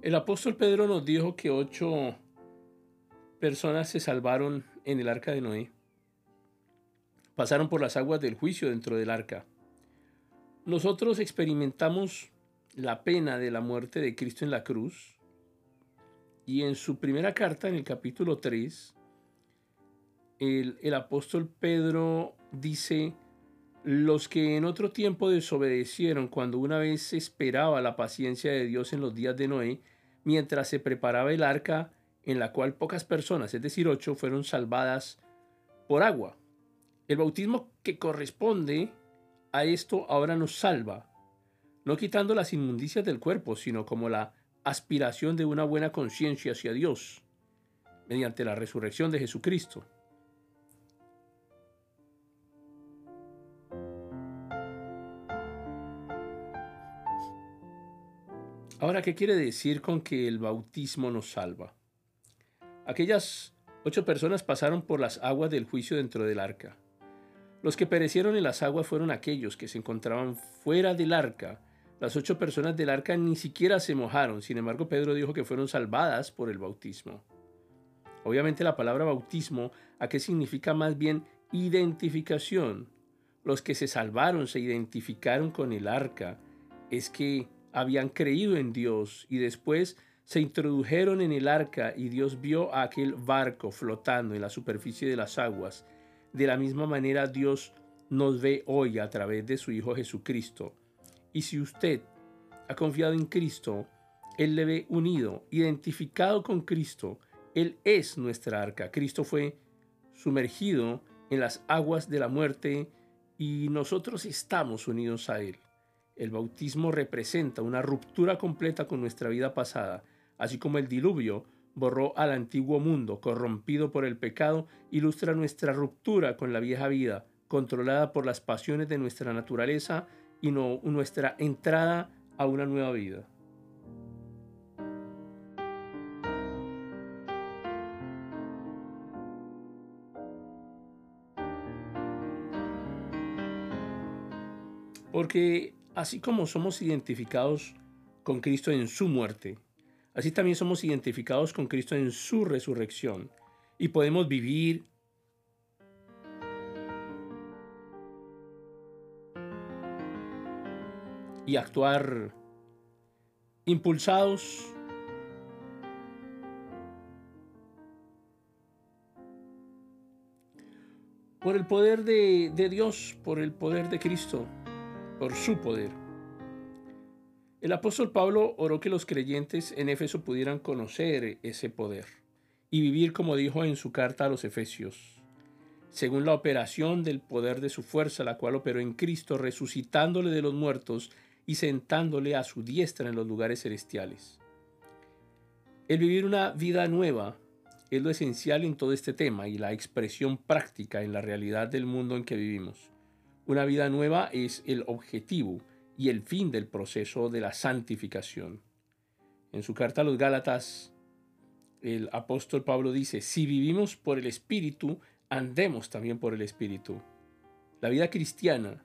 El apóstol Pedro nos dijo que ocho personas se salvaron en el arca de Noé. Pasaron por las aguas del juicio dentro del arca. Nosotros experimentamos la pena de la muerte de Cristo en la cruz. Y en su primera carta, en el capítulo 3, el, el apóstol Pedro dice, los que en otro tiempo desobedecieron cuando una vez se esperaba la paciencia de Dios en los días de Noé, mientras se preparaba el arca en la cual pocas personas, es decir, ocho, fueron salvadas por agua. El bautismo que corresponde a esto ahora nos salva, no quitando las inmundicias del cuerpo, sino como la aspiración de una buena conciencia hacia Dios, mediante la resurrección de Jesucristo. Ahora, ¿qué quiere decir con que el bautismo nos salva? Aquellas ocho personas pasaron por las aguas del juicio dentro del arca. Los que perecieron en las aguas fueron aquellos que se encontraban fuera del arca. Las ocho personas del arca ni siquiera se mojaron, sin embargo Pedro dijo que fueron salvadas por el bautismo. Obviamente la palabra bautismo, ¿a qué significa más bien identificación? Los que se salvaron se identificaron con el arca. Es que habían creído en Dios y después se introdujeron en el arca y Dios vio a aquel barco flotando en la superficie de las aguas. De la misma manera Dios nos ve hoy a través de su Hijo Jesucristo. Y si usted ha confiado en Cristo, Él le ve unido, identificado con Cristo. Él es nuestra arca. Cristo fue sumergido en las aguas de la muerte y nosotros estamos unidos a Él. El bautismo representa una ruptura completa con nuestra vida pasada, así como el diluvio borró al antiguo mundo corrompido por el pecado, ilustra nuestra ruptura con la vieja vida, controlada por las pasiones de nuestra naturaleza y nuestra entrada a una nueva vida. Porque así como somos identificados con Cristo en su muerte, así también somos identificados con Cristo en su resurrección y podemos vivir y actuar impulsados por el poder de, Dios, por el poder de Cristo por su poder. El apóstol Pablo oró que los creyentes en Éfeso pudieran conocer ese poder y vivir como dijo en su carta a los Efesios, según la operación del poder de su fuerza, la cual operó en Cristo, resucitándole de los muertos y sentándole a su diestra en los lugares celestiales. El vivir una vida nueva es lo esencial en todo este tema y la expresión práctica en la realidad del mundo en que vivimos. Una vida nueva es el objetivo y el fin del proceso de la santificación. En su carta a los Gálatas, el apóstol Pablo dice, si vivimos por el Espíritu, andemos también por el Espíritu. La vida cristiana,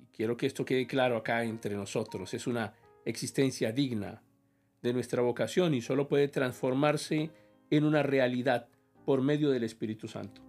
y quiero que esto quede claro acá entre nosotros, es una existencia digna de nuestra vocación y solo puede transformarse en una realidad por medio del Espíritu Santo.